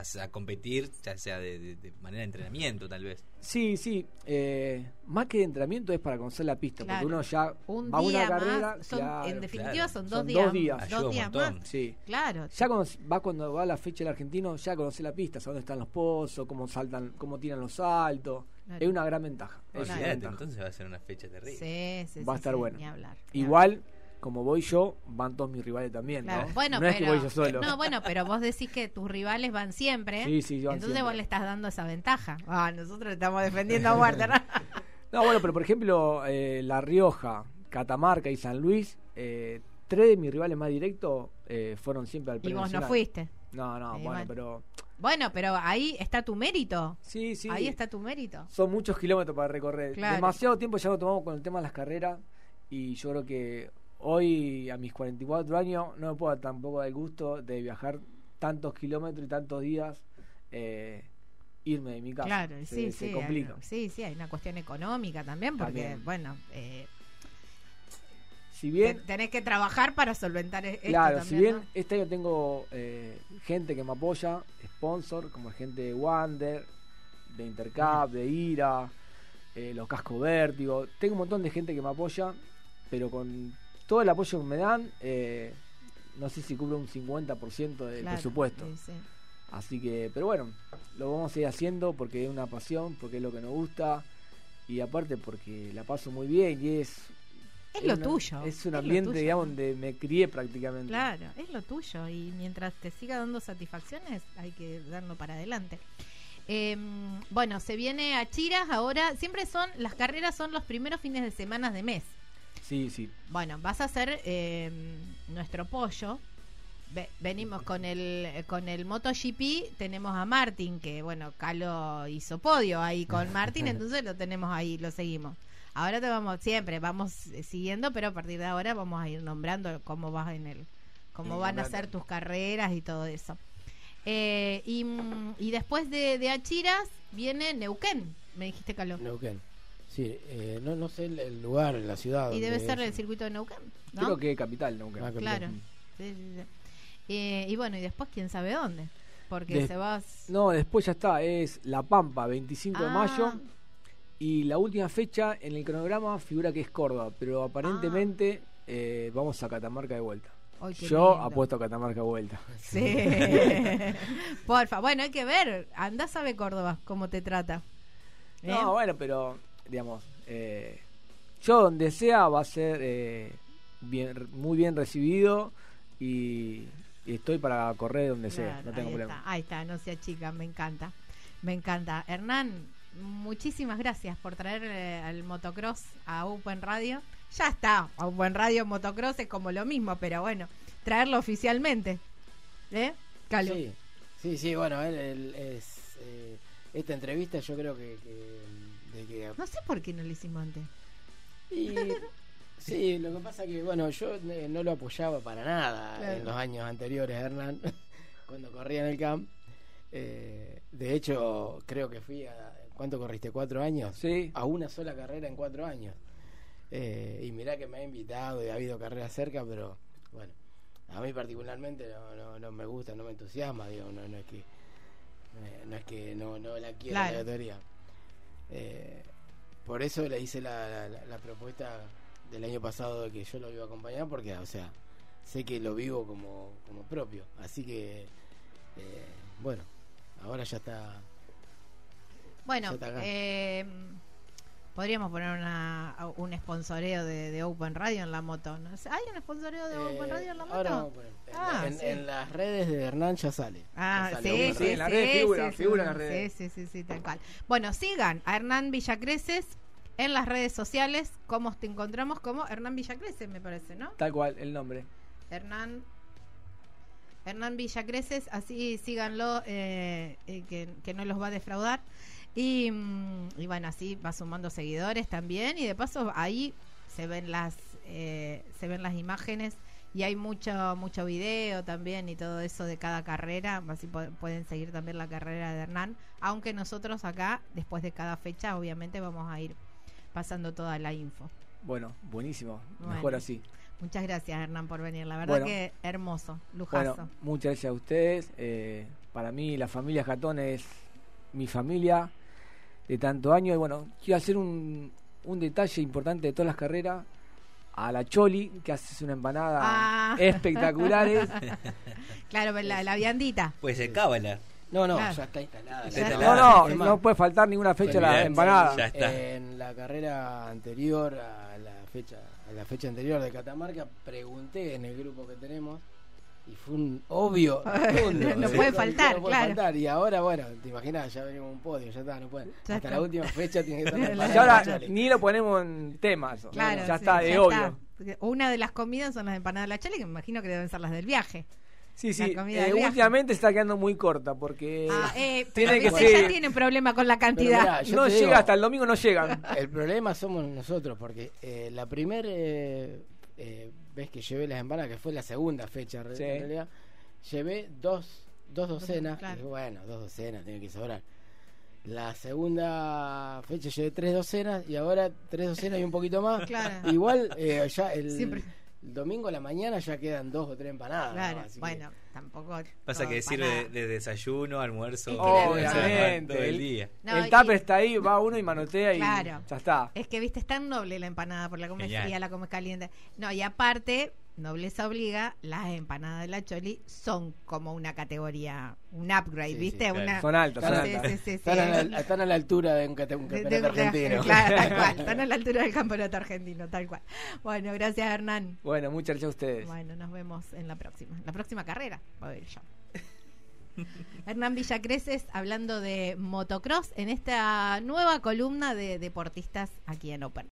Speaker 3: a- a competir, ya sea de, de- de manera de entrenamiento tal vez.
Speaker 4: Sí, sí. eh, más que de entrenamiento es para conocer la pista,
Speaker 2: Claro.
Speaker 4: porque uno ya
Speaker 2: Un
Speaker 4: va a
Speaker 2: día
Speaker 4: una carrera.
Speaker 2: más, son-
Speaker 4: claro,
Speaker 2: en definitiva
Speaker 3: claro.
Speaker 2: son dos
Speaker 4: Son
Speaker 2: días,
Speaker 4: dos días.
Speaker 3: Ayuda un
Speaker 2: días
Speaker 3: montón.
Speaker 2: más.
Speaker 4: Sí.
Speaker 2: Claro,
Speaker 4: Ya cuando, va cuando va la fecha del argentino, ya conoce la pista, sabe dónde están los pozos, cómo saltan, cómo tiran los saltos.
Speaker 2: Claro.
Speaker 4: Es una gran ventaja. es una
Speaker 3: Olvídate,
Speaker 4: ventaja.
Speaker 3: entonces va a ser una fecha terrible.
Speaker 2: sí, sí,
Speaker 4: Va a
Speaker 2: sí,
Speaker 4: estar
Speaker 2: sí,
Speaker 4: bueno.
Speaker 2: ni hablar, ni
Speaker 4: Igual, como voy yo, van todos mis rivales también.
Speaker 2: Claro.
Speaker 4: ¿no?
Speaker 2: Bueno,
Speaker 4: no es
Speaker 2: pero,
Speaker 4: que voy yo solo.
Speaker 2: No, bueno, pero vos decís que tus rivales van siempre.
Speaker 4: Sí, sí, van
Speaker 2: Entonces
Speaker 4: siempre.
Speaker 2: vos le estás dando esa ventaja. Ah, nosotros le estamos defendiendo a muerte, ¿no?
Speaker 4: No, bueno, pero por ejemplo, eh, La Rioja, Catamarca y San Luis, eh, tres de mis rivales más directos eh, fueron siempre al
Speaker 2: Y vos no fuiste.
Speaker 4: No, no, bueno,
Speaker 2: bueno.
Speaker 4: pero
Speaker 2: Bueno, pero ahí está tu mérito.
Speaker 4: sí, sí.
Speaker 2: Ahí está tu mérito.
Speaker 4: Son muchos kilómetros para recorrer.
Speaker 2: Claro.
Speaker 4: Demasiado tiempo ya lo tomamos con el tema de las carreras y yo creo que hoy, a mis 44 años, no me puedo dar tampoco dar el gusto de viajar tantos kilómetros y tantos días, eh, irme de mi casa.
Speaker 2: Claro,
Speaker 4: Se-
Speaker 2: sí,
Speaker 4: se
Speaker 2: sí.
Speaker 4: complica.
Speaker 2: hay- sí, sí, hay una cuestión económica también, porque,
Speaker 4: También.
Speaker 2: bueno, eh,
Speaker 4: Si bien,
Speaker 2: ten- tenés que trabajar para solventar e- esto
Speaker 4: claro,
Speaker 2: también,
Speaker 4: si bien
Speaker 2: ¿no?
Speaker 4: este año tengo eh, gente que me apoya, sponsor, como gente de Wander, de Intercap, de Ira, eh, los cascos vértigo. Tengo un montón de gente que me apoya, pero con todo el apoyo que me dan, eh, no sé si cubre un 50% del
Speaker 2: Claro,
Speaker 4: presupuesto.
Speaker 2: sí, sí.
Speaker 4: Así que, pero bueno, lo vamos a seguir haciendo porque es una pasión, porque es lo que nos gusta y aparte porque la paso muy bien y es.
Speaker 2: Es lo
Speaker 4: una-
Speaker 2: tuyo.
Speaker 4: Es un ambiente,
Speaker 2: tuyo.
Speaker 4: digamos, donde me crié prácticamente.
Speaker 2: Claro, es lo tuyo y mientras te siga dando satisfacciones hay que darlo para adelante. Eh, bueno, se viene a Chiras ahora, siempre son, las carreras son los primeros fines de semana de mes.
Speaker 4: Sí, sí.
Speaker 2: Bueno, vas a hacer eh, nuestro pollo. Ve- venimos con el con el MotoGP, tenemos a Martín, que bueno, Calo hizo podio ahí con Martín, entonces lo tenemos ahí, lo seguimos. Ahora te vamos, siempre vamos eh, siguiendo, pero a partir de ahora vamos a ir nombrando cómo vas en el, cómo
Speaker 5: Sí,
Speaker 2: van a ser tus carreras y todo eso. Eh, y, mm, y después de, de Achiras viene Neuquén, me dijiste, Caló.
Speaker 5: Neuquén. Sí, eh, no, no sé el, el lugar, la ciudad.
Speaker 2: Y debe ser
Speaker 5: es.
Speaker 2: el circuito de Neuquén, ¿no?
Speaker 4: Creo que capital, nunca.
Speaker 5: Ah,
Speaker 2: Claro. Sí, sí, sí. Eh, y bueno, y después quién sabe dónde. Porque
Speaker 4: Des-
Speaker 2: se va...
Speaker 4: No, después ya está, es La Pampa, 25 de
Speaker 2: Ah.
Speaker 4: mayo. Y la última fecha en el cronograma figura que es Córdoba, pero aparentemente eh, vamos a Catamarca de vuelta. Yo
Speaker 2: lindo.
Speaker 4: apuesto a Catamarca de vuelta.
Speaker 2: Sí. Porfa, bueno, hay que ver. Andá sabe Córdoba cómo te trata. ¿Eh?
Speaker 4: No, bueno, pero digamos, eh, yo donde sea va a ser eh, bien, muy bien recibido y, y estoy para correr donde sea,
Speaker 2: Claro,
Speaker 4: no tengo
Speaker 2: ahí
Speaker 4: problema.
Speaker 2: Está, ahí está, no sea chica, me encanta. Me encanta. Hernán, muchísimas gracias por traer eh, al motocross a Open Radio. Ya está, Open Radio Motocross es como lo mismo, pero bueno, traerlo oficialmente. ¿Eh? Calo.
Speaker 5: Sí, sí, sí, bueno, él, él es. eh, esta entrevista yo creo que. que- de que
Speaker 2: No sé por qué no lo hicimos antes.
Speaker 5: Y, sí, lo que pasa que, bueno, yo eh, no lo apoyaba para nada
Speaker 2: Claro.
Speaker 5: en los años anteriores, Hernán, cuando corría en el camp. Eh, de hecho, creo que fui a. ¿Cuánto corriste? ¿Cuatro años?
Speaker 4: Sí.
Speaker 5: A una sola carrera en cuatro años. Eh, y mirá que me ha invitado y ha habido carreras cerca, pero bueno, a mí particularmente no, no, no me gusta, no me entusiasma, digo, no, no es que. eh, no es que no, no la quiero
Speaker 2: Claro.
Speaker 5: la categoría. Eh, por eso le hice la, la- la- propuesta del año pasado de que yo lo iba a acompañar porque, o sea, sé que lo vivo como, como propio. Así que, eh, bueno, ahora ya está.
Speaker 2: Bueno,
Speaker 5: Ya está acá.
Speaker 2: eh, podríamos poner una, un sponsoreo de, de Open Radio en la moto. ¿no? ¿Hay un sponsoreo de Open
Speaker 5: Eh,
Speaker 2: Radio en la moto?
Speaker 5: ahora vamos a poner. En,
Speaker 2: Ah,
Speaker 5: en-
Speaker 2: sí.
Speaker 5: en las redes de Hernán ya sale.
Speaker 2: Ah,
Speaker 5: Ya sale
Speaker 2: sí,
Speaker 5: Open
Speaker 2: sí,
Speaker 4: sí,
Speaker 5: Radio.
Speaker 4: en las redes
Speaker 2: sí,
Speaker 4: figura,
Speaker 2: sí,
Speaker 4: figura en las redes.
Speaker 2: Sí, sí, sí, sí, tal cual. Bueno, sigan a Hernán Villacreces en las redes sociales. ¿Cómo te encontramos? Como Hernán Villacreces, me parece, ¿no?
Speaker 4: Tal cual, el nombre.
Speaker 2: Hernán Hernán Villacreces, así síganlo, eh, eh, que, que no los va a defraudar. Y, mm, y bueno, así va sumando seguidores también. Y de paso ahí se ven las eh, se ven las imágenes y hay mucho mucho video también y todo eso de cada carrera. Así pu- pueden seguir también la carrera de Hernán. Aunque nosotros acá, después de cada fecha, obviamente vamos a ir pasando toda la info.
Speaker 4: Bueno, buenísimo.
Speaker 2: Bueno.
Speaker 4: Mejor así.
Speaker 2: Muchas gracias, Hernán, por venir. La verdad
Speaker 4: Bueno.
Speaker 2: que hermoso, lujazo.
Speaker 4: Bueno, muchas gracias a ustedes. Eh, para mí la familia Jatón es mi familia de tanto año. Y bueno, quiero hacer un, un detalle importante de todas las carreras. A la Choli, que hace una empanada
Speaker 2: Ah.
Speaker 4: espectaculares.
Speaker 2: Claro, pero la, la viandita.
Speaker 3: Pues se cábala.
Speaker 5: No, no,
Speaker 2: Claro.
Speaker 5: ya está instalada.
Speaker 4: No, no, no puede faltar ninguna fecha la empanada.
Speaker 3: ya está.
Speaker 5: En la carrera anterior a la fecha a la fecha anterior de Catamarca pregunté en el grupo que tenemos y fue un obvio rotundo.
Speaker 2: No puede faltar,
Speaker 5: no puede
Speaker 2: claro.
Speaker 5: faltar. y ahora bueno te imaginas ya venimos a un podio ya está no puede
Speaker 2: Ya
Speaker 5: hasta
Speaker 2: está.
Speaker 5: la última fecha tiene que estar
Speaker 4: Y ahora ni lo ponemos en temas.
Speaker 2: Claro,
Speaker 4: ya
Speaker 2: sí,
Speaker 4: está, de
Speaker 2: ya
Speaker 4: obvio.
Speaker 2: está. Una de las comidas son las empanadas de la chale, que me imagino que deben ser las del viaje.
Speaker 4: Sí, sí. eh, últimamente está quedando muy corta porque
Speaker 2: Ah, eh,
Speaker 4: tiene
Speaker 2: pero
Speaker 4: que ser-
Speaker 2: ya tienen problema con la cantidad.
Speaker 5: mirá,
Speaker 4: no llega
Speaker 5: digo,
Speaker 4: hasta el domingo, no llegan.
Speaker 5: el problema somos nosotros porque eh, la primera eh, vez que llevé las empanadas que fue la segunda fecha
Speaker 4: Sí.
Speaker 5: en realidad llevé dos dos docenas
Speaker 2: claro.
Speaker 5: y dije, bueno dos docenas tiene que sobrar la segunda fecha llevé tres docenas y ahora tres docenas y un poquito más
Speaker 2: Claro.
Speaker 5: igual eh, ya el,
Speaker 2: Siempre.
Speaker 5: El domingo a la mañana ya quedan dos o tres empanadas ¿no?
Speaker 2: Claro,
Speaker 5: que-
Speaker 2: bueno, tampoco.
Speaker 3: Pasa que sirve de, desayuno, almuerzo,
Speaker 4: Obviamente.
Speaker 3: todo el día.
Speaker 2: No,
Speaker 4: el tupper está ahí, va uno y manotea y
Speaker 2: Claro.
Speaker 4: ya está.
Speaker 2: Es que, viste, es tan noble la empanada, por la comes fría, la comes caliente. No, y aparte, nobleza obliga, las empanadas de la Choli son como una categoría, un upgrade,
Speaker 5: Sí, sí,
Speaker 2: ¿viste?
Speaker 3: claro.
Speaker 2: Una,
Speaker 4: Son altas, son
Speaker 2: Sí,
Speaker 4: altas.
Speaker 2: sí, sí, sí.
Speaker 5: están, a la, están a la altura de un, cate- un
Speaker 2: De-
Speaker 5: campeonato
Speaker 2: de- de-
Speaker 5: argentino
Speaker 2: Claro, tal cual. Están a la altura del campeonato argentino, tal cual. Bueno, gracias, Hernán.
Speaker 4: Bueno, muchas gracias a ustedes.
Speaker 2: Bueno, nos vemos en la próxima. La próxima carrera va a ir yo. Hernán Villacreces hablando de motocross en esta nueva columna de deportistas aquí en Open.